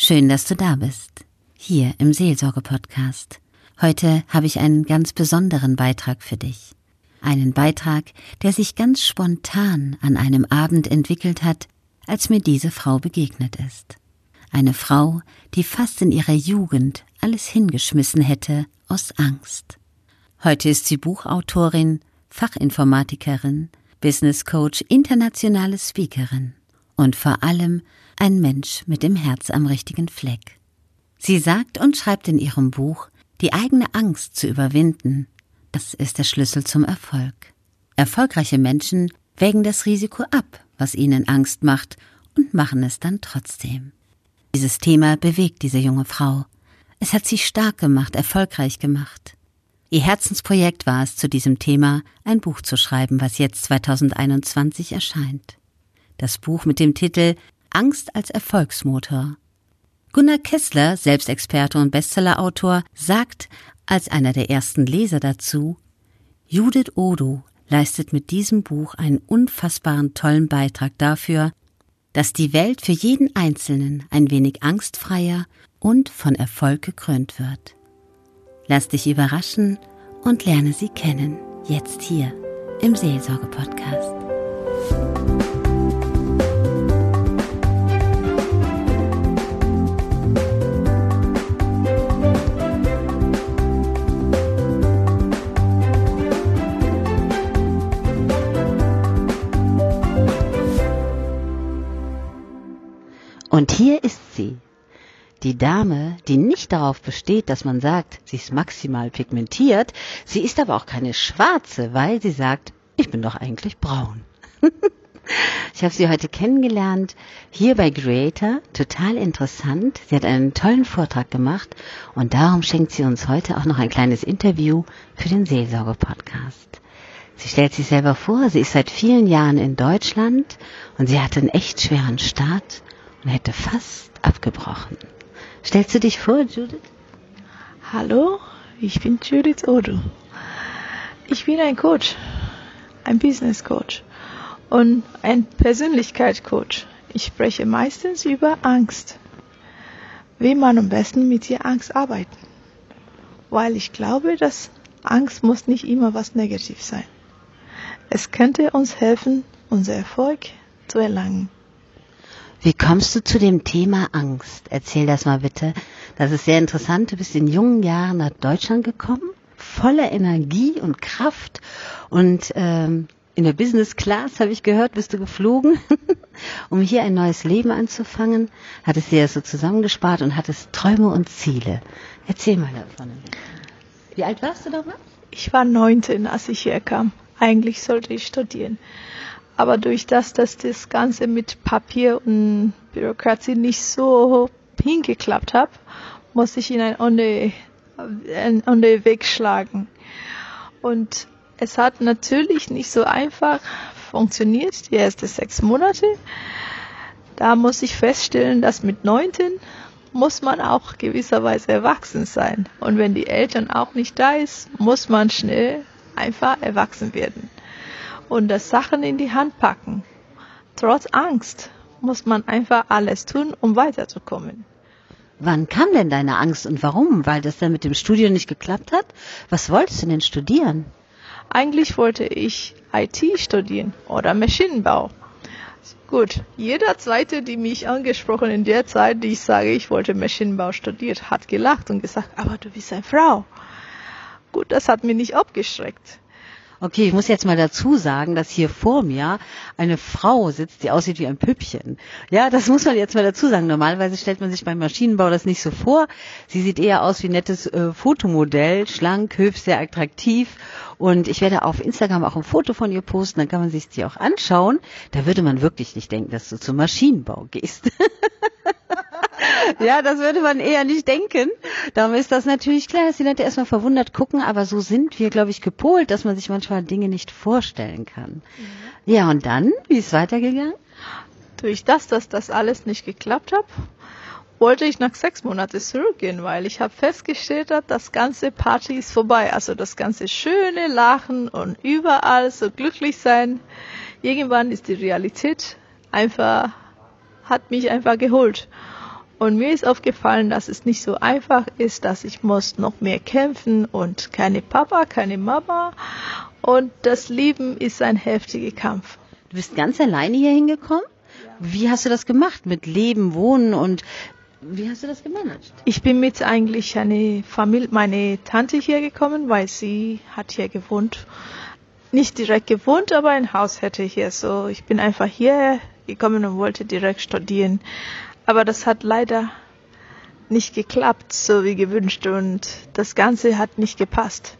Schön, dass du da bist. Hier im Seelsorge-Podcast. Heute habe ich einen ganz besonderen Beitrag für dich. Einen Beitrag, der sich ganz spontan an einem Abend entwickelt hat, als mir diese Frau begegnet ist. Eine Frau, die fast in ihrer Jugend alles hingeschmissen hätte aus Angst. Heute ist sie Buchautorin, Fachinformatikerin, Business Coach, internationale Speakerin und vor allem ein Mensch mit dem Herz am richtigen Fleck. Sie sagt und schreibt in ihrem Buch, die eigene Angst zu überwinden, das ist der Schlüssel zum Erfolg. Erfolgreiche Menschen wägen das Risiko ab, was ihnen Angst macht, und machen es dann trotzdem. Dieses Thema bewegt diese junge Frau. Es hat sie stark gemacht, erfolgreich gemacht. Ihr Herzensprojekt war es, zu diesem Thema ein Buch zu schreiben, was jetzt 2021 erscheint. Das Buch mit dem Titel Angst als Erfolgsmotor. Gunnar Kessler, Selbstexperte und Bestsellerautor, sagt als einer der ersten Leser dazu, Judith Odo leistet mit diesem Buch einen unfassbaren tollen Beitrag dafür, dass die Welt für jeden Einzelnen ein wenig angstfreier und von Erfolg gekrönt wird. Lass dich überraschen und lerne sie kennen, jetzt hier im Seelsorge-Podcast. Und hier ist sie. Die Dame, die nicht darauf besteht, dass man sagt, sie ist maximal pigmentiert, sie ist aber auch keine schwarze, weil sie sagt, ich bin doch eigentlich braun. ich habe sie heute kennengelernt, hier bei Creator, total interessant. Sie hat einen tollen Vortrag gemacht und darum schenkt sie uns heute auch noch ein kleines Interview für den Seelsorge-Podcast. Sie stellt sich selber vor, sie ist seit vielen Jahren in Deutschland und sie hatte einen echt schweren Start und hätte fast abgebrochen. Stellst du dich vor, Judith? Hallo, ich bin Judith Odo. Ich bin ein Coach, ein Business Coach und ein Persönlichkeitscoach. Ich spreche meistens über Angst. Wie man am besten mit der Angst arbeiten. Weil ich glaube, dass Angst muss nicht immer was Negatives sein. Es könnte uns helfen, unser Erfolg zu erlangen. Wie kommst du zu dem Thema Angst? Erzähl das mal bitte. Das ist sehr interessant. Du bist in jungen Jahren nach Deutschland gekommen, voller Energie und Kraft. Und ähm, in der Business Class, habe ich gehört, bist du geflogen, um hier ein neues Leben anzufangen. Hattest dir das so zusammengespart und hattest Träume und Ziele. Erzähl mal davon. Wie alt warst du damals? Ich war 19, als ich hier kam. Eigentlich sollte ich studieren. Aber durch das, dass das Ganze mit Papier und Bürokratie nicht so hingeklappt hat, musste ich in ein andere, ein andere Weg schlagen. Und es hat natürlich nicht so einfach funktioniert, die ersten sechs Monate. Da muss ich feststellen, dass mit neunten muss man auch gewisserweise erwachsen sein. Und wenn die Eltern auch nicht da ist, muss man schnell einfach erwachsen werden und das Sachen in die Hand packen. Trotz Angst muss man einfach alles tun, um weiterzukommen. Wann kam denn deine Angst und warum? Weil das dann mit dem Studium nicht geklappt hat? Was wolltest du denn studieren? Eigentlich wollte ich IT studieren oder Maschinenbau. Gut, jeder zweite, die mich angesprochen in der Zeit, die ich sage, ich wollte Maschinenbau studiert, hat gelacht und gesagt, aber du bist eine Frau. Gut, das hat mich nicht abgeschreckt. Okay, ich muss jetzt mal dazu sagen, dass hier vor mir eine Frau sitzt, die aussieht wie ein Püppchen. Ja, das muss man jetzt mal dazu sagen. Normalerweise stellt man sich beim Maschinenbau das nicht so vor. Sie sieht eher aus wie ein nettes äh, Fotomodell, schlank, hübsch, sehr attraktiv. Und ich werde auf Instagram auch ein Foto von ihr posten, dann kann man sich die auch anschauen. Da würde man wirklich nicht denken, dass du zum Maschinenbau gehst. ja, das würde man eher nicht denken. Darum ist das natürlich klar, dass die Leute erstmal verwundert gucken, aber so sind wir, glaube ich, gepolt, dass man sich manchmal Dinge nicht vorstellen kann. Mhm. Ja, und dann, wie ist es weitergegangen? Durch das, dass das alles nicht geklappt hat, wollte ich nach sechs Monaten zurückgehen, weil ich habe festgestellt, dass das ganze Party ist vorbei. Also das ganze schöne Lachen und überall so glücklich sein. Irgendwann ist die Realität einfach, hat mich einfach geholt. Und mir ist aufgefallen, dass es nicht so einfach ist, dass ich muss noch mehr kämpfen und keine Papa, keine Mama. Und das Leben ist ein heftiger Kampf. Du bist ganz alleine hier hingekommen? Wie hast du das gemacht mit Leben, Wohnen und wie hast du das gemanagt? Ich bin mit eigentlich eine Familie, meine Tante hier gekommen, weil sie hat hier gewohnt. Nicht direkt gewohnt, aber ein Haus hätte hier. So, ich bin einfach hier gekommen und wollte direkt studieren. Aber das hat leider nicht geklappt, so wie gewünscht und das Ganze hat nicht gepasst.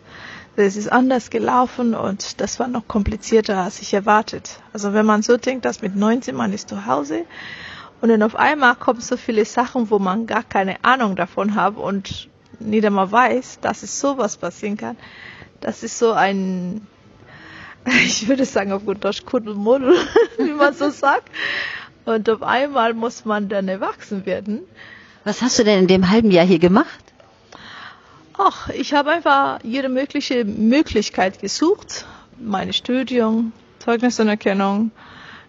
Es ist anders gelaufen und das war noch komplizierter, als ich erwartet. Also wenn man so denkt, dass mit 19 man ist zu Hause und dann auf einmal kommen so viele Sachen, wo man gar keine Ahnung davon hat und nicht einmal weiß, dass es sowas passieren kann. Das ist so ein, ich würde sagen auf gut Deutsch, Kuddelmuddel, wie man so sagt. Und auf einmal muss man dann erwachsen werden. Was hast du denn in dem halben Jahr hier gemacht? Ach, ich habe einfach jede mögliche Möglichkeit gesucht. Meine Studium, Zeugnisanerkennung,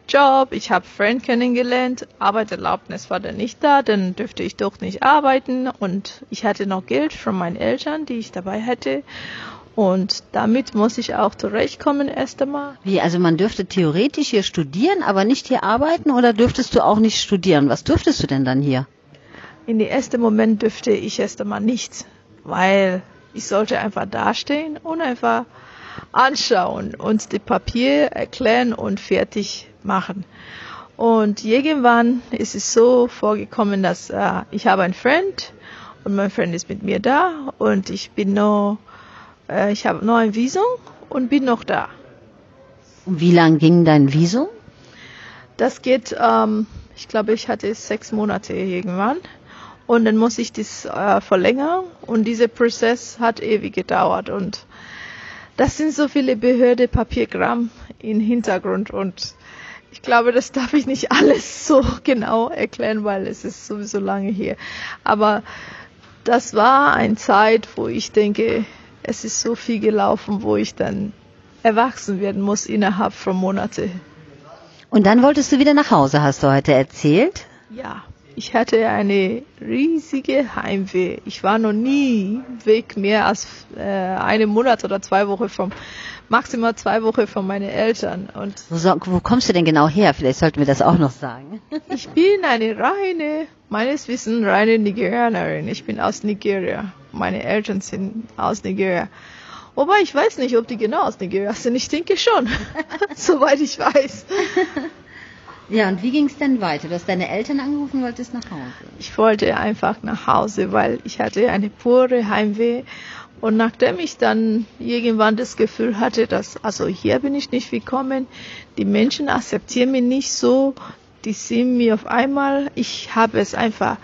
Job. Ich habe Freund kennengelernt. Arbeitserlaubnis war dann nicht da, dann dürfte ich doch nicht arbeiten. Und ich hatte noch Geld von meinen Eltern, die ich dabei hätte. Und damit muss ich auch zurechtkommen erst einmal. Wie, also man dürfte theoretisch hier studieren, aber nicht hier arbeiten oder dürftest du auch nicht studieren? Was dürftest du denn dann hier? In dem ersten Moment dürfte ich erst einmal nichts, weil ich sollte einfach dastehen und einfach anschauen, uns die Papier erklären und fertig machen. Und irgendwann ist es so vorgekommen, dass äh, ich habe einen Freund und mein Freund ist mit mir da und ich bin noch äh, ich habe noch ein Visum und bin noch da. Wie lang ging dein Visum? Das geht, ähm, ich glaube, ich hatte sechs Monate irgendwann. Und dann muss ich das äh, verlängern. Und dieser Prozess hat ewig gedauert. Und das sind so viele Behörde, Papiergramm im Hintergrund. Und ich glaube, das darf ich nicht alles so genau erklären, weil es ist sowieso lange hier. Aber das war eine Zeit, wo ich denke, es ist so viel gelaufen, wo ich dann erwachsen werden muss innerhalb von Monaten. Und dann wolltest du wieder nach Hause, hast du heute erzählt? Ja, ich hatte eine riesige Heimweh. Ich war noch nie weg mehr als äh, einen Monat oder zwei Wochen vom maximal zwei Wochen von meinen Eltern. Und so, wo kommst du denn genau her? Vielleicht sollten wir das auch noch sagen. ich bin eine reine, meines Wissens reine Nigerianerin. Ich bin aus Nigeria. Meine Eltern sind aus Nigeria. Wobei ich weiß nicht, ob die genau aus Nigeria sind. Ich denke schon, soweit ich weiß. Ja, und wie ging es denn weiter? Du hast deine Eltern angerufen wolltest nach Hause? Ich wollte einfach nach Hause, weil ich hatte eine pure Heimweh. Und nachdem ich dann irgendwann das Gefühl hatte, dass, also hier bin ich nicht willkommen, die Menschen akzeptieren mich nicht so, die sehen mir auf einmal, ich habe es einfach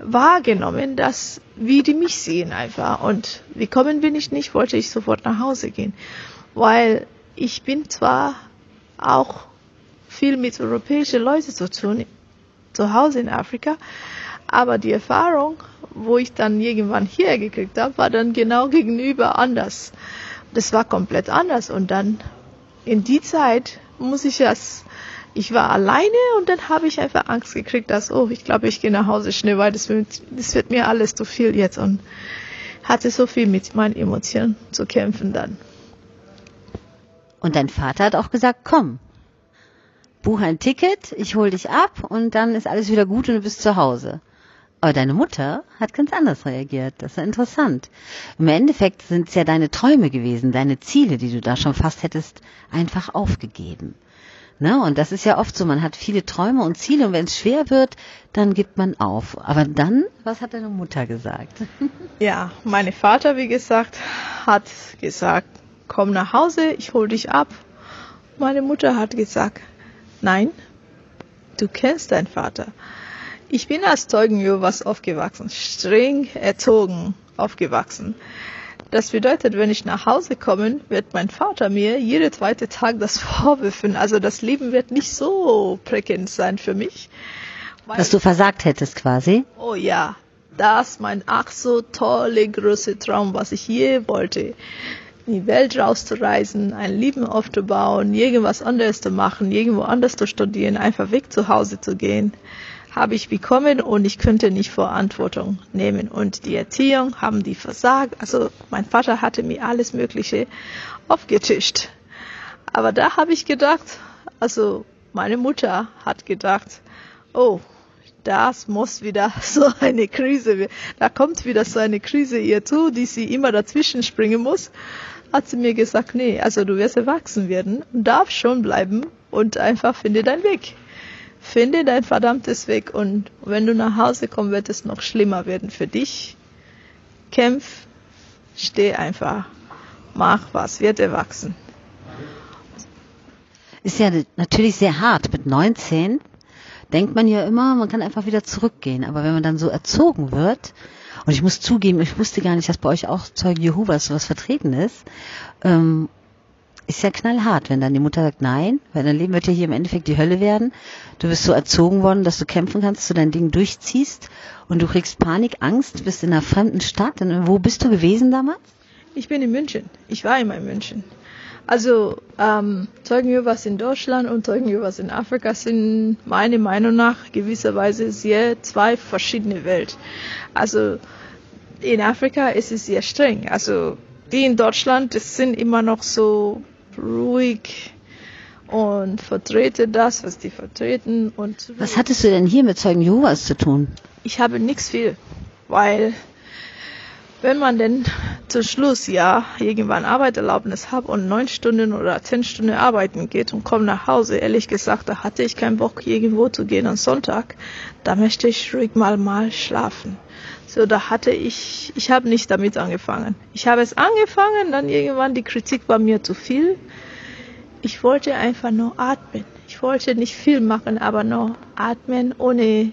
wahrgenommen, dass wie die mich sehen einfach. Und willkommen bin ich nicht, wollte ich sofort nach Hause gehen. Weil ich bin zwar auch viel mit europäischen Leuten zu tun, zu Hause in Afrika, aber die Erfahrung, wo ich dann irgendwann hierher gekriegt habe, war dann genau gegenüber anders. Das war komplett anders. Und dann in die Zeit muss ich das ich war alleine und dann habe ich einfach Angst gekriegt, dass, oh, ich glaube, ich gehe nach Hause schnell, weil das wird, das wird mir alles zu viel jetzt und hatte so viel mit meinen Emotionen zu kämpfen dann. Und dein Vater hat auch gesagt, komm, buch ein Ticket, ich hol dich ab und dann ist alles wieder gut und du bist zu Hause. Aber deine Mutter hat ganz anders reagiert. Das ist ja interessant. Im Endeffekt sind es ja deine Träume gewesen, deine Ziele, die du da schon fast hättest einfach aufgegeben. Ne? Und das ist ja oft so, man hat viele Träume und Ziele und wenn es schwer wird, dann gibt man auf. Aber dann, was hat deine Mutter gesagt? Ja, mein Vater, wie gesagt, hat gesagt, komm nach Hause, ich hol dich ab. Meine Mutter hat gesagt, nein, du kennst deinen Vater. Ich bin als Zeugen Jehovas aufgewachsen, streng erzogen aufgewachsen. Das bedeutet, wenn ich nach Hause komme, wird mein Vater mir jeden zweiten Tag das vorwürfen. Also das Leben wird nicht so prickelnd sein für mich. Dass du versagt hättest quasi? Oh ja, das mein ach so tolle große Traum, was ich je wollte. In die Welt rauszureisen, ein Leben aufzubauen, irgendwas anderes zu machen, irgendwo anders zu studieren, einfach weg zu Hause zu gehen, habe ich bekommen und ich könnte nicht Verantwortung nehmen. Und die Erziehung haben die versagt. Also mein Vater hatte mir alles Mögliche aufgetischt. Aber da habe ich gedacht, also meine Mutter hat gedacht, oh, das muss wieder so eine Krise, da kommt wieder so eine Krise ihr zu, die sie immer dazwischen springen muss. Hat sie mir gesagt, nee, also du wirst erwachsen werden und darfst schon bleiben und einfach finde deinen Weg. Finde dein verdammtes Weg und wenn du nach Hause kommst, wird es noch schlimmer werden für dich. Kämpf, steh einfach, mach was, wird erwachsen. Ist ja natürlich sehr hart. Mit 19 denkt man ja immer, man kann einfach wieder zurückgehen. Aber wenn man dann so erzogen wird, und ich muss zugeben, ich wusste gar nicht, dass bei euch auch Zeugen Jehovas sowas vertreten ist, ähm, ist ja knallhart, wenn dann die Mutter sagt, nein, weil dein Leben wird ja hier im Endeffekt die Hölle werden. Du bist so erzogen worden, dass du kämpfen kannst, dass du dein Ding durchziehst und du kriegst Panik, Angst, bist in einer fremden Stadt. Und wo bist du gewesen damals? Ich bin in München. Ich war immer in München. Also ähm, Zeugen Jehovas in Deutschland und Zeugen Jehovas in Afrika sind meiner Meinung nach gewisserweise sehr zwei verschiedene Welt. Also in Afrika ist es sehr streng. Also die in Deutschland, das sind immer noch so ruhig und vertrete das, was die vertreten. Und was hattest du denn hier mit Zeugen Jehovas zu tun? Ich habe nichts viel, weil wenn man denn zum Schluss ja irgendwann Arbeiterlaubnis hat und neun Stunden oder zehn Stunden arbeiten geht und kommt nach Hause, ehrlich gesagt, da hatte ich keinen Bock irgendwo zu gehen am Sonntag, da möchte ich ruhig mal mal schlafen. So, da hatte ich, ich habe nicht damit angefangen. Ich habe es angefangen, dann irgendwann die Kritik war mir zu viel. Ich wollte einfach nur atmen. Ich wollte nicht viel machen, aber nur atmen ohne.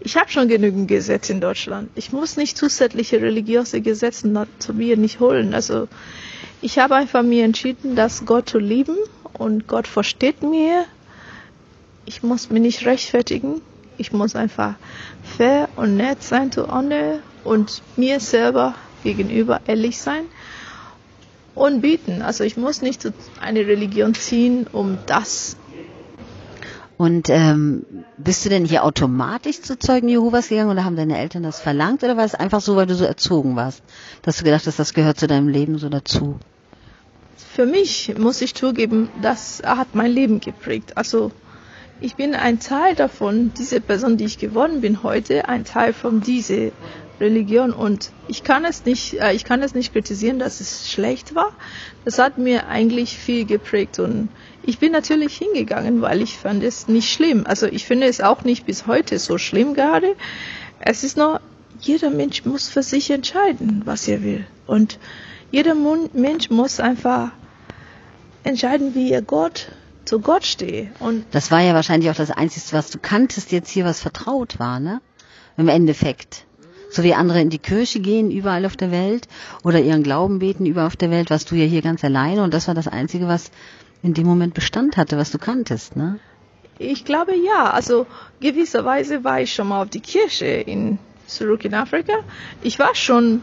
Ich habe schon genügend Gesetze in Deutschland. Ich muss nicht zusätzliche religiöse Gesetze zu mir nicht holen. Also ich habe einfach mir entschieden, dass Gott zu lieben und Gott versteht mir. Ich muss mich nicht rechtfertigen. Ich muss einfach fair und nett sein zu anderen und mir selber gegenüber ehrlich sein und bieten. Also ich muss nicht eine Religion ziehen, um das. Und ähm, bist du denn hier automatisch zu Zeugen Jehovas gegangen oder haben deine Eltern das verlangt oder war es einfach so, weil du so erzogen warst, dass du gedacht hast, das gehört zu deinem Leben so dazu? Für mich muss ich zugeben, das hat mein Leben geprägt. Also ich bin ein Teil davon, diese Person, die ich geworden bin heute, ein Teil von dieser Religion und ich kann es nicht, äh, ich kann es nicht kritisieren, dass es schlecht war. Das hat mir eigentlich viel geprägt und ich bin natürlich hingegangen, weil ich fand es nicht schlimm. Also ich finde es auch nicht bis heute so schlimm gerade. Es ist nur, jeder Mensch muss für sich entscheiden, was er will und jeder Mensch muss einfach entscheiden, wie er Gott zu Gott stehe. Und das war ja wahrscheinlich auch das Einzige, was du kanntest jetzt hier, was vertraut war, ne? Im Endeffekt. So wie andere in die Kirche gehen, überall auf der Welt, oder ihren Glauben beten, überall auf der Welt, warst du ja hier ganz alleine und das war das Einzige, was in dem Moment Bestand hatte, was du kanntest, ne? Ich glaube ja. Also gewisserweise war ich schon mal auf die Kirche in zurück in Afrika. Ich war schon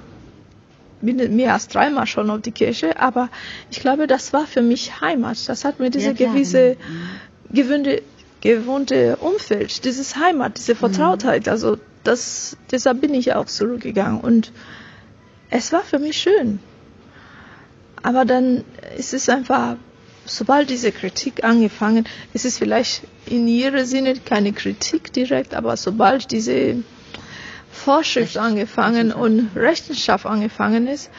mehr als dreimal schon auf die Kirche, aber ich glaube, das war für mich Heimat. Das hat mir diese ja, gewisse mhm. gewöhnte, gewohnte Umfeld, dieses Heimat, diese Vertrautheit. Mhm. Also das, deshalb bin ich auch zurückgegangen und es war für mich schön. Aber dann ist es einfach, sobald diese Kritik angefangen, ist es vielleicht in ihrem Sinne keine Kritik direkt, aber sobald diese Vorschrift angefangen und Rechenschaft angefangen ist,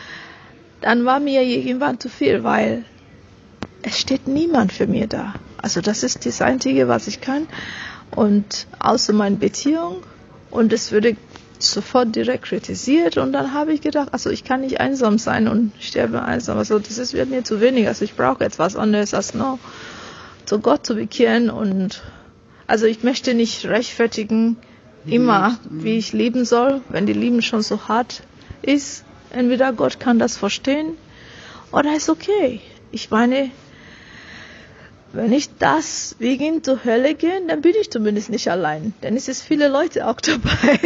dann war mir irgendwann zu viel, weil es steht niemand für mir da. Also das ist das Einzige, was ich kann. Und außer meine Beziehung. Und es würde sofort direkt kritisiert. Und dann habe ich gedacht, also ich kann nicht einsam sein und sterbe einsam. Also das ist, wird mir zu wenig. Also ich brauche etwas anderes als nur zu Gott zu bekehren. Und also ich möchte nicht rechtfertigen, immer, wie ich leben soll, wenn die Liebe schon so hart ist. Entweder Gott kann das verstehen oder ist okay. Ich meine, wenn ich das wegen zur Hölle gehe, dann bin ich zumindest nicht allein. Denn es ist viele Leute auch dabei.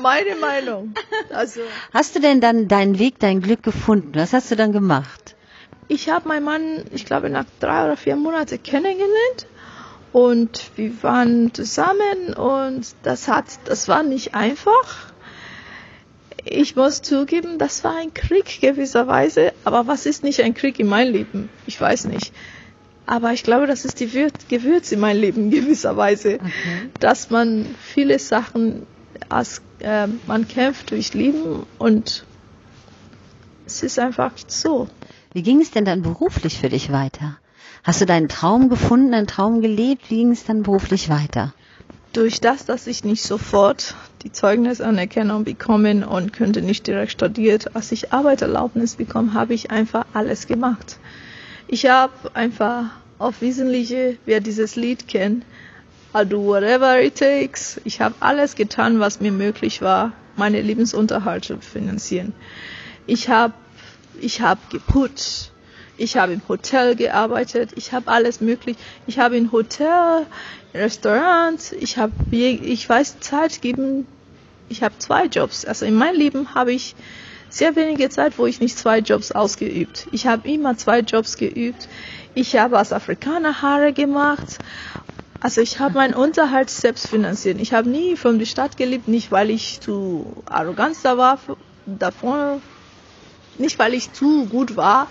Meine Meinung. Also. Hast du denn dann deinen Weg, dein Glück gefunden? Was hast du dann gemacht? Ich habe meinen Mann, ich glaube, nach drei oder vier Monaten kennengelernt Und wir waren zusammen und das hat, das war nicht einfach. Ich muss zugeben, das war ein Krieg gewisserweise. Aber was ist nicht ein Krieg in meinem Leben? Ich weiß nicht. Aber ich glaube, das ist die Gewürz in meinem Leben gewisserweise, okay. dass man viele Sachen als äh, man kämpft durch Leben und es ist einfach so. Wie ging es denn dann beruflich für dich weiter? Hast du deinen Traum gefunden, einen Traum gelebt? Wie ging es dann beruflich weiter? Durch das, dass ich nicht sofort die Zeugnisanerkennung bekommen und könnte nicht direkt studiert, als ich Arbeiterlaubnis bekommen, habe ich einfach alles gemacht. Ich habe einfach auf Wesentliche, wer dieses Lied kennt, I'll do whatever it takes. Ich habe alles getan, was mir möglich war, meine Lebensunterhalt zu finanzieren. Ich habe ich hab geputzt, ich habe im Hotel gearbeitet, ich habe alles möglich. Ich habe im Hotel, Restaurants, ich habe, ich weiß, Zeit geben. Ich habe zwei Jobs. Also in meinem Leben habe ich sehr wenige Zeit, wo ich nicht zwei Jobs ausgeübt. Ich habe immer zwei Jobs geübt. Ich habe als Afrikaner Haare gemacht also ich habe meinen Unterhalt selbst finanziert. Ich habe nie von der Stadt gelebt, nicht weil ich zu arrogant da war, davon, nicht weil ich zu gut war,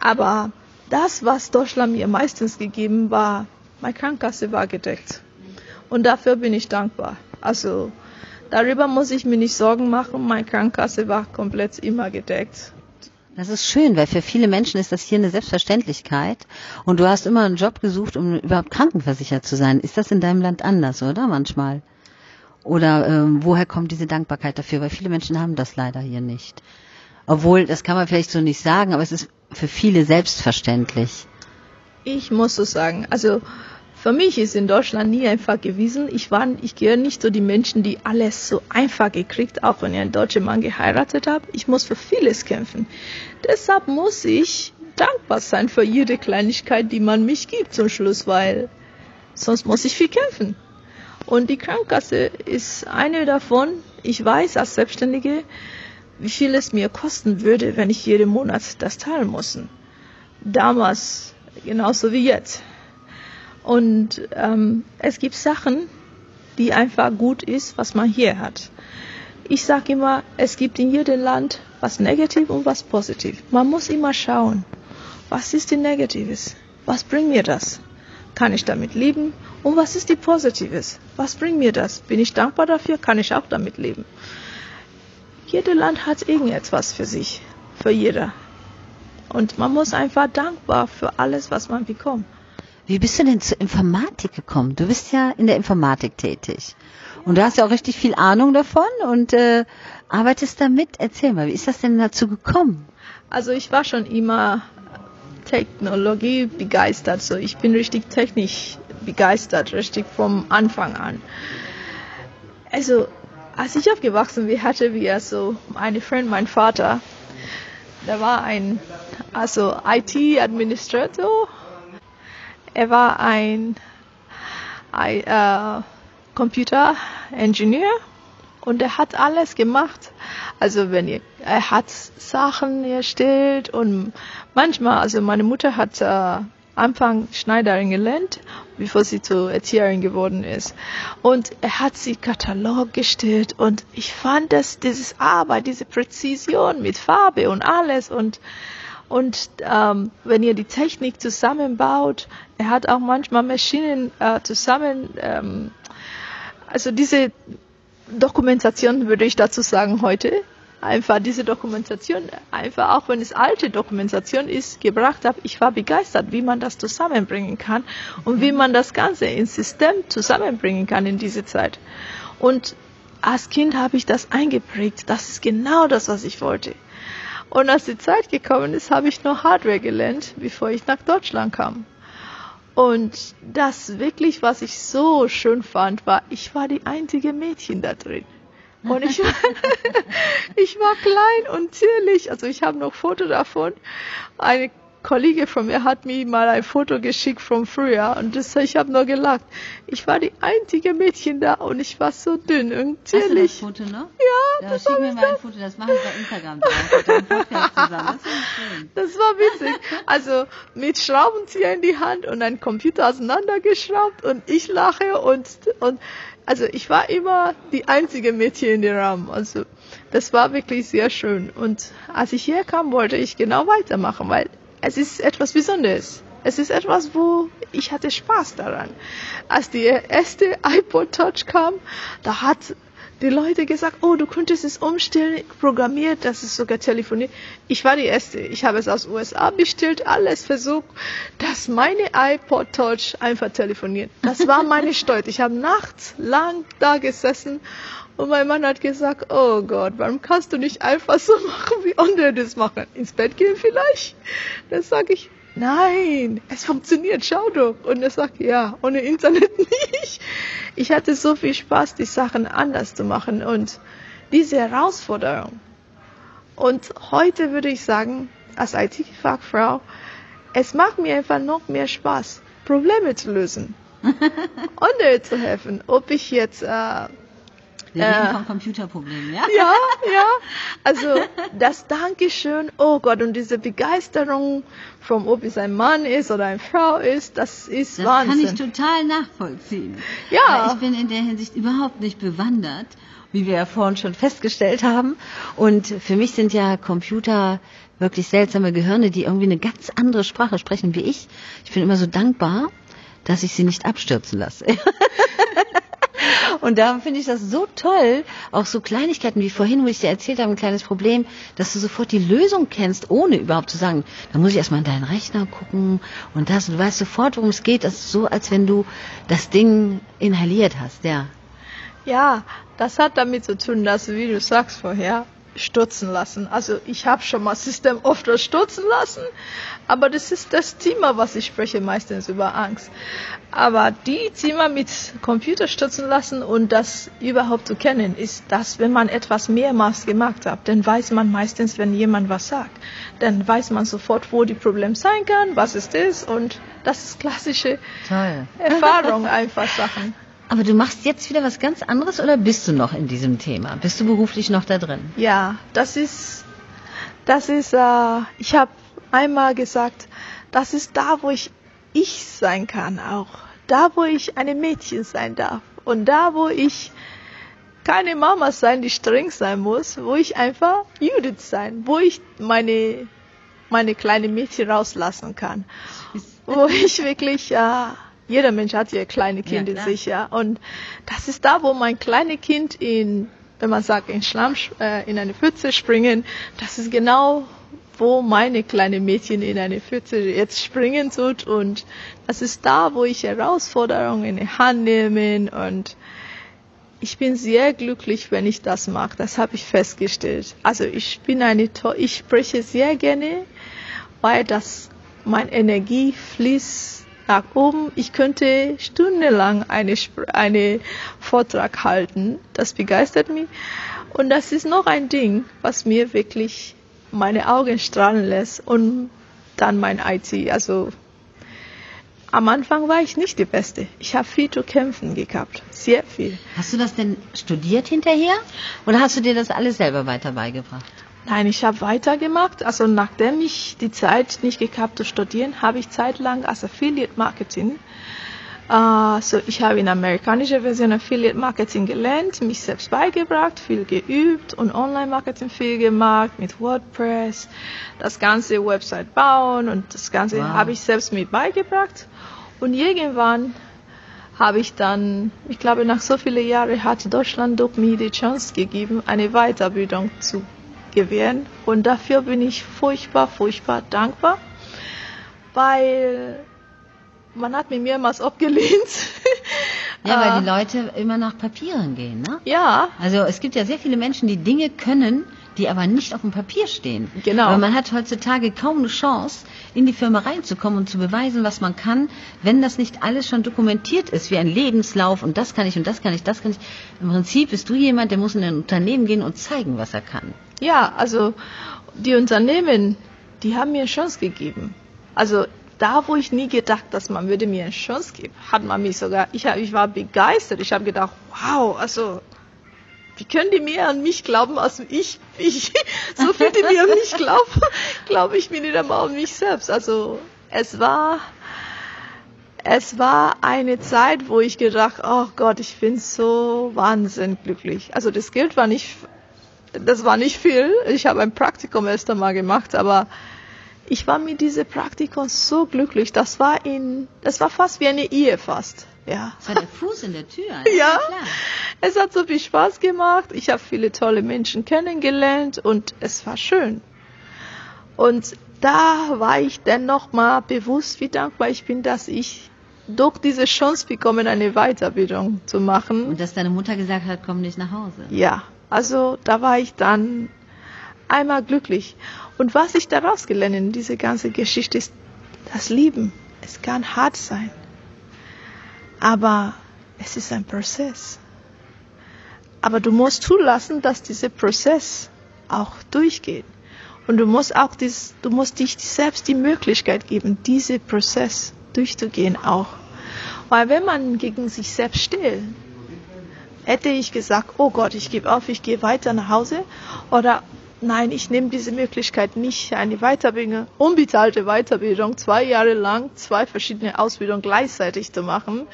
aber das, was Deutschland mir meistens gegeben war, meine Krankenkasse war gedeckt. Und dafür bin ich dankbar. Also darüber muss ich mir nicht Sorgen machen, meine Krankenkasse war komplett immer gedeckt. Das ist schön, weil für viele Menschen ist das hier eine Selbstverständlichkeit. Und du hast immer einen Job gesucht, um überhaupt krankenversichert zu sein. Ist das in deinem Land anders, oder manchmal? Oder ähm, woher kommt diese Dankbarkeit dafür? Weil viele Menschen haben das leider hier nicht. Obwohl, das kann man vielleicht so nicht sagen, aber es ist für viele selbstverständlich. Ich muss so sagen, also für mich ist in Deutschland nie einfach gewesen. Ich war, ich gehöre nicht zu den Menschen, die alles so einfach gekriegt, auch wenn ich einen deutschen Mann geheiratet habe. Ich muss für vieles kämpfen. Deshalb muss ich dankbar sein für jede Kleinigkeit, die man mich gibt zum Schluss, weil sonst muss ich viel kämpfen. Und die Krankenkasse ist eine davon. Ich weiß als Selbstständige, wie viel es mir kosten würde, wenn ich jeden Monat das zahlen muss. Damals genauso wie jetzt. Und ähm, es gibt Sachen, die einfach gut ist, was man hier hat. Ich sage immer, es gibt in jedem Land was Negativ und was Positiv. Man muss immer schauen, was ist die Negatives? Was bringt mir das? Kann ich damit leben? Und was ist die Positives? Was bringt mir das? Bin ich dankbar dafür? Kann ich auch damit leben? Jedes Land hat irgendetwas für sich, für jeder. Und man muss einfach dankbar für alles, was man bekommt. Wie bist du denn zur Informatik gekommen? Du bist ja in der Informatik tätig. Und du hast ja auch richtig viel Ahnung davon und äh, arbeitest damit. Erzähl mal, wie ist das denn dazu gekommen? Also ich war schon immer Technologie begeistert. So, ich bin richtig technisch begeistert, richtig vom Anfang an. Also als ich aufgewachsen bin, hatte wir so eine Freund, mein Vater, der war ein also IT-Administrator er war ein, ein äh, Computer-Engineer und er hat alles gemacht. Also wenn ihr, er hat Sachen erstellt und manchmal, also meine Mutter hat äh, Anfang Schneiderin gelernt, bevor sie zur Erzieherin geworden ist. Und er hat sie Katalog gestellt und ich fand das, dieses Arbeit, diese Präzision mit Farbe und alles und und ähm, wenn ihr die Technik zusammenbaut, er hat auch manchmal Maschinen äh, zusammen, ähm, also diese Dokumentation würde ich dazu sagen heute, einfach diese Dokumentation, einfach auch wenn es alte Dokumentation ist, gebracht habe, ich war begeistert, wie man das zusammenbringen kann und wie man das Ganze ins System zusammenbringen kann in diese Zeit. Und als Kind habe ich das eingeprägt. Das ist genau das, was ich wollte. Und als die Zeit gekommen ist, habe ich noch Hardware gelernt, bevor ich nach Deutschland kam. Und das wirklich, was ich so schön fand, war, ich war die einzige Mädchen da drin. Und ich, ich war klein und zierlich. Also ich habe noch Foto davon. Eine Kollege von mir hat mir mal ein Foto geschickt vom Frühjahr und das, ich habe nur gelacht. Ich war die einzige Mädchen da und ich war so dünn und zierlich. Hast du das Foto noch? Ja, Ja, das schick mir mal ein Foto, das mache ich bei Instagram drauf. Das, das war witzig. Also mit Schraubenzieher in die Hand und ein Computer auseinandergeschraubt und ich lache und, und also ich war immer die einzige Mädchen in dem Raum. Also das war wirklich sehr schön. Und als ich hier kam, wollte ich genau weitermachen, weil es ist etwas Besonderes. Es ist etwas, wo ich hatte Spaß daran. Als die erste iPod Touch kam, da hat die Leute gesagt, oh, du könntest es umstellen, programmiert, dass es sogar telefoniert. Ich war die Erste. Ich habe es aus USA bestellt, alles versucht, dass meine iPod Touch einfach telefoniert. Das war meine Stolz. Ich habe nachts lang da gesessen und mein Mann hat gesagt, oh Gott, warum kannst du nicht einfach so machen, wie andere das machen? Ins Bett gehen vielleicht? Dann sage ich, nein, es funktioniert, schau doch. Und er sagt, ja, ohne Internet nicht. Ich hatte so viel Spaß, die Sachen anders zu machen und diese Herausforderung. Und heute würde ich sagen, als IT-Fachfrau, es macht mir einfach noch mehr Spaß, Probleme zu lösen. Andere zu helfen. Ob ich jetzt äh, wir reden äh, von Computerproblemen, ja? Ja, ja. Also das Dankeschön, oh Gott, und diese Begeisterung vom, ob es ein Mann ist oder eine Frau ist, das ist das Wahnsinn. Das kann ich total nachvollziehen. Ja. Weil ich bin in der Hinsicht überhaupt nicht bewandert, wie wir ja vorhin schon festgestellt haben. Und für mich sind ja Computer wirklich seltsame Gehirne, die irgendwie eine ganz andere Sprache sprechen wie ich. Ich bin immer so dankbar, dass ich sie nicht abstürzen lasse. Und da finde ich das so toll, auch so Kleinigkeiten wie vorhin, wo ich dir erzählt habe, ein kleines Problem, dass du sofort die Lösung kennst, ohne überhaupt zu sagen, da muss ich erstmal in deinen Rechner gucken und das, und du weißt sofort, worum es geht. Das ist so, als wenn du das Ding inhaliert hast, ja. Ja, das hat damit zu tun, dass, wie du sagst vorher, stürzen lassen. Also ich habe schon mal System öfter stürzen lassen, aber das ist das Thema, was ich spreche, meistens über Angst. Aber die Thema mit Computer stürzen lassen und das überhaupt zu kennen, ist das, wenn man etwas mehrmals gemacht hat, dann weiß man meistens, wenn jemand was sagt, dann weiß man sofort, wo die Problem sein kann, was es ist und das ist klassische Toll. Erfahrung, einfach Sachen. Aber du machst jetzt wieder was ganz anderes oder bist du noch in diesem Thema? Bist du beruflich noch da drin? Ja, das ist, das ist, äh, ich habe einmal gesagt, das ist da, wo ich ich sein kann auch. Da, wo ich eine Mädchen sein darf. Und da, wo ich keine Mama sein, die streng sein muss, wo ich einfach Judith sein, wo ich meine, meine kleine Mädchen rauslassen kann. Wo ich wirklich, äh, jeder Mensch hat ja kleine Kind ja, in sich, ja. Und das ist da, wo mein kleines Kind in, wenn man sagt, in Schlamm, äh, in eine Pfütze springen, das ist genau, wo meine kleine Mädchen in eine Pfütze jetzt springen tut. Und das ist da, wo ich Herausforderungen in die Hand nehme und ich bin sehr glücklich, wenn ich das mache. Das habe ich festgestellt. Also ich bin eine, ich spreche sehr gerne, weil das mein Energie fließt nach oben. Ich könnte stundenlang eine, eine Vortrag halten. Das begeistert mich. Und das ist noch ein Ding, was mir wirklich meine Augen strahlen lässt und dann mein IT. Also am Anfang war ich nicht die Beste. Ich habe viel zu kämpfen gehabt, sehr viel. Hast du das denn studiert hinterher oder hast du dir das alles selber weiter beigebracht? Nein, ich habe weitergemacht. Also nachdem ich die Zeit nicht gehabt zu studieren, habe ich zeitlang als Affiliate Marketing. Uh, so ich habe in amerikanischer Version Affiliate Marketing gelernt, mich selbst beigebracht, viel geübt und Online Marketing viel gemacht mit WordPress, das ganze Website bauen und das ganze wow. habe ich selbst mit beigebracht. Und irgendwann habe ich dann, ich glaube nach so vielen Jahren hat Deutschland doch mir die Chance gegeben, eine Weiterbildung zu gewähren. Und dafür bin ich furchtbar, furchtbar dankbar, weil man hat mir mehrmals abgelehnt. Ja, weil die Leute immer nach Papieren gehen, ne? Ja. Also es gibt ja sehr viele Menschen, die Dinge können, die aber nicht auf dem Papier stehen. Genau. Aber man hat heutzutage kaum eine Chance, in die Firma reinzukommen und zu beweisen, was man kann, wenn das nicht alles schon dokumentiert ist, wie ein Lebenslauf und das kann ich und das kann ich, das kann ich. Im Prinzip bist du jemand, der muss in ein Unternehmen gehen und zeigen, was er kann. Ja, also die Unternehmen, die haben mir eine Chance gegeben. Also da, wo ich nie gedacht, dass man würde mir eine Chance geben, hat man mich sogar, ich, ich war begeistert. Ich habe gedacht, wow, also wie können die mehr an mich glauben, als ich, ich so viel die mir an mich glauben, glaube ich mir nicht einmal an mich selbst. Also es war, es war eine Zeit, wo ich gedacht, oh Gott, ich bin so wahnsinnig glücklich. Also das Geld war nicht, das war nicht viel. Ich habe ein Praktikum erst einmal gemacht, aber ich war mit diesem Praktikum so glücklich. Das war in, das war fast wie eine Ehe fast. Ja. Das war der Fuß in der Tür. Ja. Klar. Es hat so viel Spaß gemacht. Ich habe viele tolle Menschen kennengelernt und es war schön. Und da war ich dann nochmal bewusst, wie dankbar ich bin, dass ich durch diese Chance bekommen, eine Weiterbildung zu machen. Und dass deine Mutter gesagt hat, komm nicht nach Hause. Ja, also da war ich dann einmal glücklich. Und was ich daraus gelernt in diese ganze Geschichte ist, das Lieben. Es kann hart sein. Aber es ist ein Prozess. Aber du musst zulassen, dass dieser Prozess auch durchgeht. Und du musst auch dies, du musst dich selbst die Möglichkeit geben, diesen Prozess durchzugehen auch. Weil wenn man gegen sich selbst steht, hätte ich gesagt, oh Gott, ich gebe auf, ich gehe weiter nach Hause oder nein, ich nehme diese Möglichkeit nicht, eine Weiterbildung, unbezahlte Weiterbildung, zwei Jahre lang zwei verschiedene Ausbildungen gleichzeitig zu machen,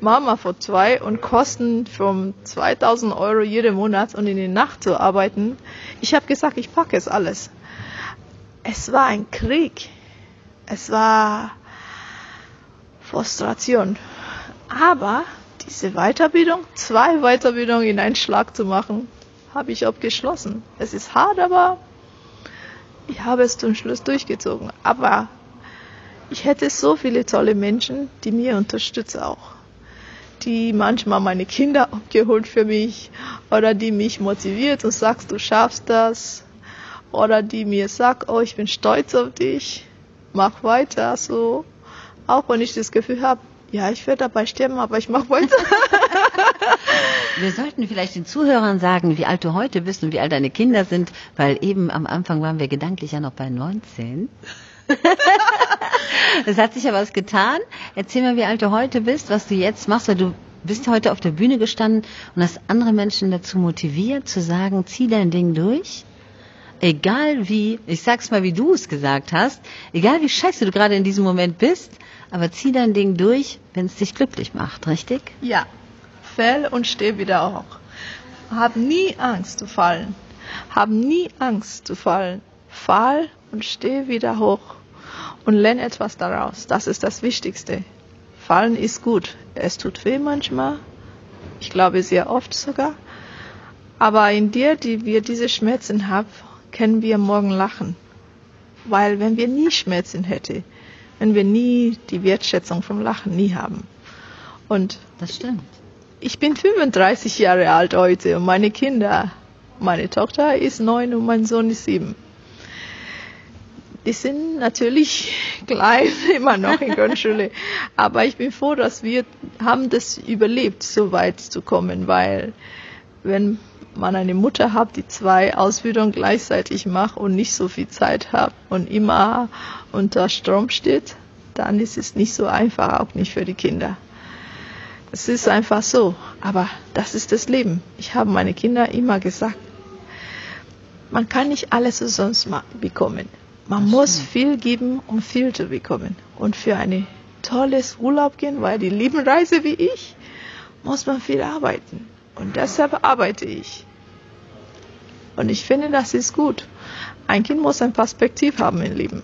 Mama vor zwei und Kosten von 2000 Euro jeden Monat und in die Nacht zu arbeiten. Ich habe gesagt, ich packe es alles. Es war ein Krieg. Es war Frustration. Aber diese Weiterbildung, zwei Weiterbildungen in einen Schlag zu machen, habe ich abgeschlossen. Es ist hart, aber ich habe es zum Schluss durchgezogen. Aber ich hätte so viele tolle Menschen, die mir unterstützen auch. Die manchmal meine Kinder abgeholt für mich oder die mich motiviert und sagst, du schaffst das. Oder die mir sagt, oh, ich bin stolz auf dich, mach weiter so. Auch wenn ich das Gefühl habe, ja, ich werde dabei sterben, aber ich mache weiter. Wir sollten vielleicht den Zuhörern sagen, wie alt du heute bist und wie alt deine Kinder sind, weil eben am Anfang waren wir gedanklich ja noch bei 19. Es hat sich ja was getan. Erzähl mal, wie alt du heute bist, was du jetzt machst, weil du bist heute auf der Bühne gestanden und hast andere Menschen dazu motiviert, zu sagen, zieh dein Ding durch. Egal wie, ich sag's mal, wie du es gesagt hast, egal wie scheiße du gerade in diesem Moment bist, aber zieh dein Ding durch, wenn es dich glücklich macht, richtig? Ja. Fäll und steh wieder hoch. Hab nie Angst zu fallen. Hab nie Angst zu fallen. Fall und steh wieder hoch und lerne etwas daraus. Das ist das Wichtigste. Fallen ist gut. Es tut weh manchmal. Ich glaube sehr oft sogar. Aber in dir, die wir diese Schmerzen haben, können wir morgen lachen. Weil wenn wir nie Schmerzen hätten, wenn wir nie die Wertschätzung vom Lachen nie haben. Und das stimmt. Ich bin 35 Jahre alt heute und meine Kinder, meine Tochter ist neun und mein Sohn ist sieben. Die sind natürlich klein, immer noch in Grundschule. Aber ich bin froh, dass wir haben das überlebt, so weit zu kommen, weil wenn man eine Mutter hat, die zwei Ausbildungen gleichzeitig macht und nicht so viel Zeit hat und immer unter Strom steht, dann ist es nicht so einfach, auch nicht für die Kinder. Es ist einfach so, aber das ist das Leben. Ich habe meine Kinder immer gesagt, man kann nicht alles sonst bekommen. Man das muss viel geben, um viel zu bekommen. Und für ein tolles Urlaub gehen, weil die lieben Reise wie ich, muss man viel arbeiten. Und deshalb arbeite ich. Und ich finde, das ist gut. Ein Kind muss ein Perspektiv haben im Leben.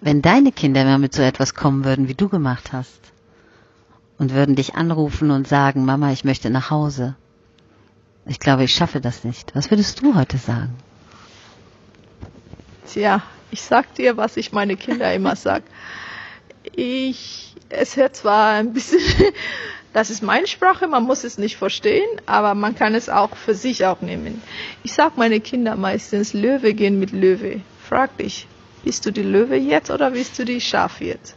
Wenn deine Kinder mal mit so etwas kommen würden, wie du gemacht hast, und würden dich anrufen und sagen, Mama, ich möchte nach Hause. Ich glaube, ich schaffe das nicht. Was würdest du heute sagen? Tja, ich sag dir, was ich meine Kinder immer sag. Ich, es hört zwar ein bisschen das ist meine Sprache, man muss es nicht verstehen, aber man kann es auch für sich auch nehmen. Ich sage meine Kinder meistens, Löwe gehen mit Löwe. Frag dich, bist du die Löwe jetzt oder bist du die Schaf jetzt?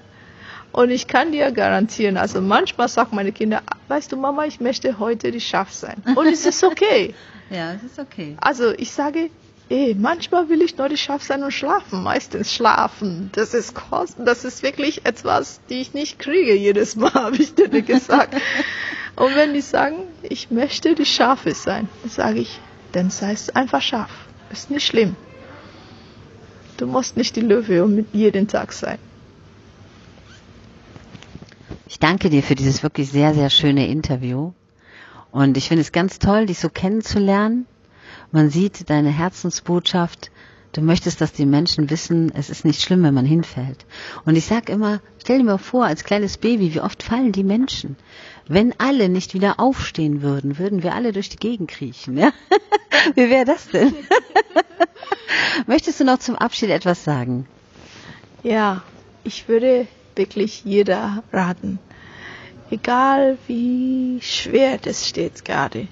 Und ich kann dir garantieren, also manchmal sagen meine Kinder, weißt du Mama, ich möchte heute die Schaf sein. Und es ist okay. ja, es ist okay. Also ich sage, Ey, manchmal will ich nur die Schaf sein und schlafen. Meistens schlafen. Das ist kosten. Das ist wirklich etwas, die ich nicht kriege jedes Mal, habe ich dir gesagt. Und wenn die sagen, ich möchte die Schafe sein, dann sage ich, dann sei es einfach Schaf. Ist nicht schlimm. Du musst nicht die Löwe und jeden Tag sein. Ich danke dir für dieses wirklich sehr, sehr schöne Interview. Und ich finde es ganz toll, dich so kennenzulernen. Man sieht deine Herzensbotschaft. Du möchtest, dass die Menschen wissen, es ist nicht schlimm, wenn man hinfällt. Und ich sage immer, stell dir mal vor, als kleines Baby, wie oft fallen die Menschen? Wenn alle nicht wieder aufstehen würden, würden wir alle durch die Gegend kriechen. Ja? wie wäre das denn? Möchtest du noch zum Abschied etwas sagen? Ja, ich würde wirklich jeder raten. Egal wie schwer das steht gerade.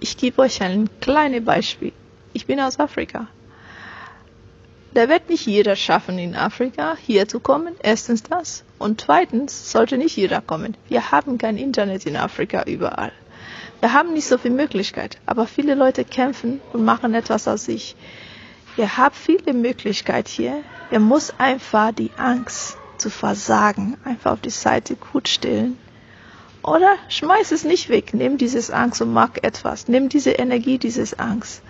Ich gebe euch ein kleines Beispiel. Ich bin aus Afrika. Da wird nicht jeder schaffen, in Afrika hier zu kommen. Erstens das. Und zweitens sollte nicht jeder kommen. Wir haben kein Internet in Afrika überall. Wir haben nicht so viel Möglichkeit. Aber viele Leute kämpfen und machen etwas aus sich. Ihr habt viele Möglichkeiten hier. Ihr muss einfach die Angst zu versagen, einfach auf die Seite gut stellen. Oder schmeiß es nicht weg. Nimm dieses Angst und mach etwas. Nimm diese Energie, dieses Angst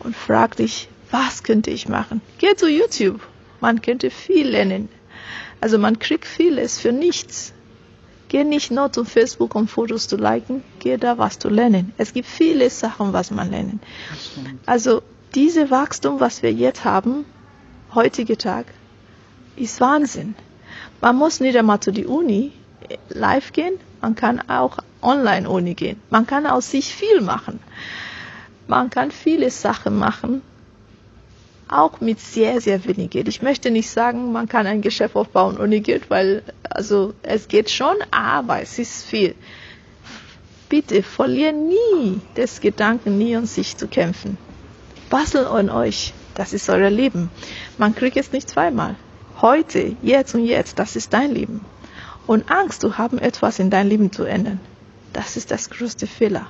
und frag dich, was könnte ich machen? Geh zu YouTube. Man könnte viel lernen. Also man kriegt vieles für nichts. Geh nicht nur zu Facebook, um Fotos zu liken. Geh da was zu lernen. Es gibt viele Sachen, was man lernen. Also diese Wachstum, was wir jetzt haben, heutige Tag, ist Wahnsinn. Man muss nicht einmal zu die Uni live gehen, man kann auch online Uni gehen. Man kann aus sich viel machen. Man kann viele Sachen machen, auch mit sehr, sehr wenig Geld. Ich möchte nicht sagen, man kann ein Geschäft aufbauen ohne Geld, weil also es geht schon, aber es ist viel. Bitte verliert nie das Gedanken, nie an sich zu kämpfen. Basteln an euch, das ist euer Leben. Man kriegt es nicht zweimal. Heute, jetzt und jetzt, das ist dein Leben. Und Angst zu haben, etwas in dein Leben zu ändern, das ist das größte Fehler.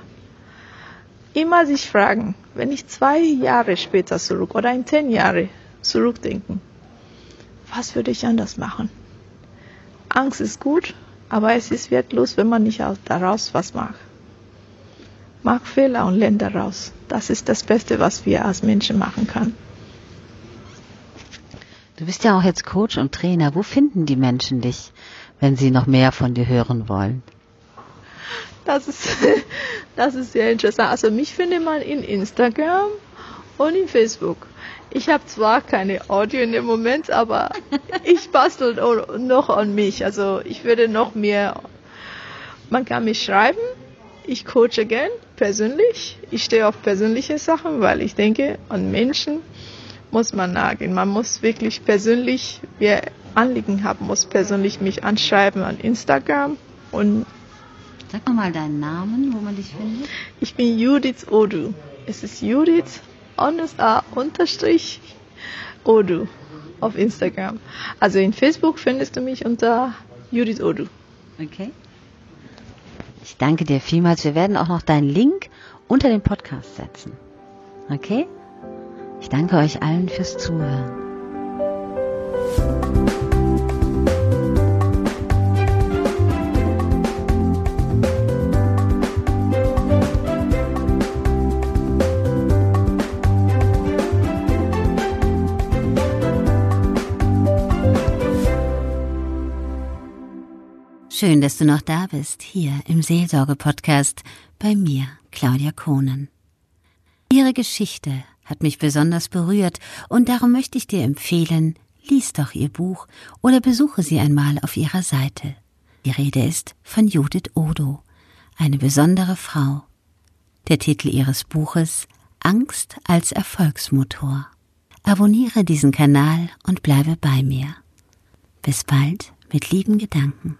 Immer sich fragen, wenn ich zwei Jahre später zurück oder in zehn Jahre zurückdenken, was würde ich anders machen? Angst ist gut, aber es ist wertlos, wenn man nicht daraus was macht. Mach Fehler und lerne daraus. Das ist das Beste, was wir als Menschen machen können. Du bist ja auch jetzt Coach und Trainer. Wo finden die Menschen dich, wenn sie noch mehr von dir hören wollen? Das ist, das ist sehr interessant. Also mich findet man in Instagram und in Facebook. Ich habe zwar keine Audio in dem Moment, aber ich bastel noch an mich. Also ich würde noch mehr. Man kann mich schreiben. Ich coache gern persönlich. Ich stehe auf persönliche Sachen, weil ich denke, an Menschen muss man nageln. Man muss wirklich persönlich, wer Anliegen haben, muss persönlich mich anschreiben an Instagram und Sag mal deinen Namen, wo man dich findet. Ich bin Judith Odu. Es ist Judith A unterstrich Odu auf Instagram. Also in Facebook findest du mich unter Judith Odu. Okay. Ich danke dir vielmals. Wir werden auch noch deinen Link unter den Podcast setzen. Okay? Ich danke euch allen fürs Zuhören. Schön, dass du noch da bist, hier im Seelsorge-Podcast bei mir, Claudia Kohnen. Ihre Geschichte hat mich besonders berührt und darum möchte ich dir empfehlen, lies doch ihr Buch oder besuche sie einmal auf ihrer Seite. Die Rede ist von Judith Odo, eine besondere Frau. Der Titel ihres Buches Angst als Erfolgsmotor. Abonniere diesen Kanal und bleibe bei mir. Bis bald mit lieben Gedanken.